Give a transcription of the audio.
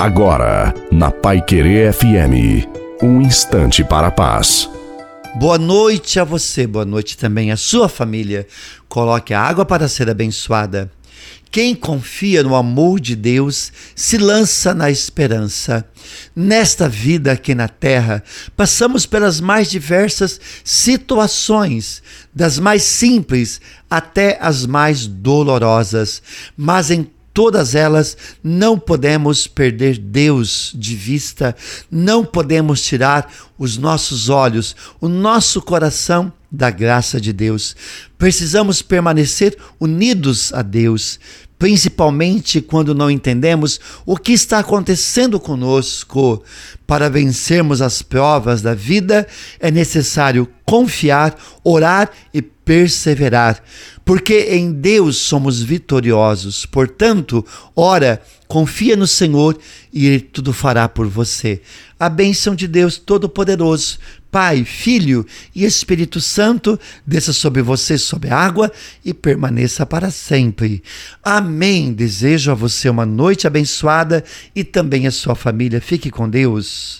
Agora, na Pai Querer FM, um instante para a paz. Boa noite a você, boa noite também à sua família. Coloque a água para ser abençoada. Quem confia no amor de Deus se lança na esperança. Nesta vida aqui na Terra, passamos pelas mais diversas situações, das mais simples até as mais dolorosas, mas em todas elas, não podemos perder Deus de vista, não podemos tirar os nossos olhos, o nosso coração da graça de Deus. Precisamos permanecer unidos a Deus, principalmente quando não entendemos o que está acontecendo conosco. Para vencermos as provas da vida, é necessário confiar, orar e perseverar, porque em Deus somos vitoriosos. Portanto, ora, confia no Senhor e Ele tudo fará por você. A bênção de Deus Todo-Poderoso, Pai, Filho e Espírito Santo desça sobre você, sobre a água e permaneça para sempre. Amém. Desejo a você uma noite abençoada e também a sua família. Fique com Deus.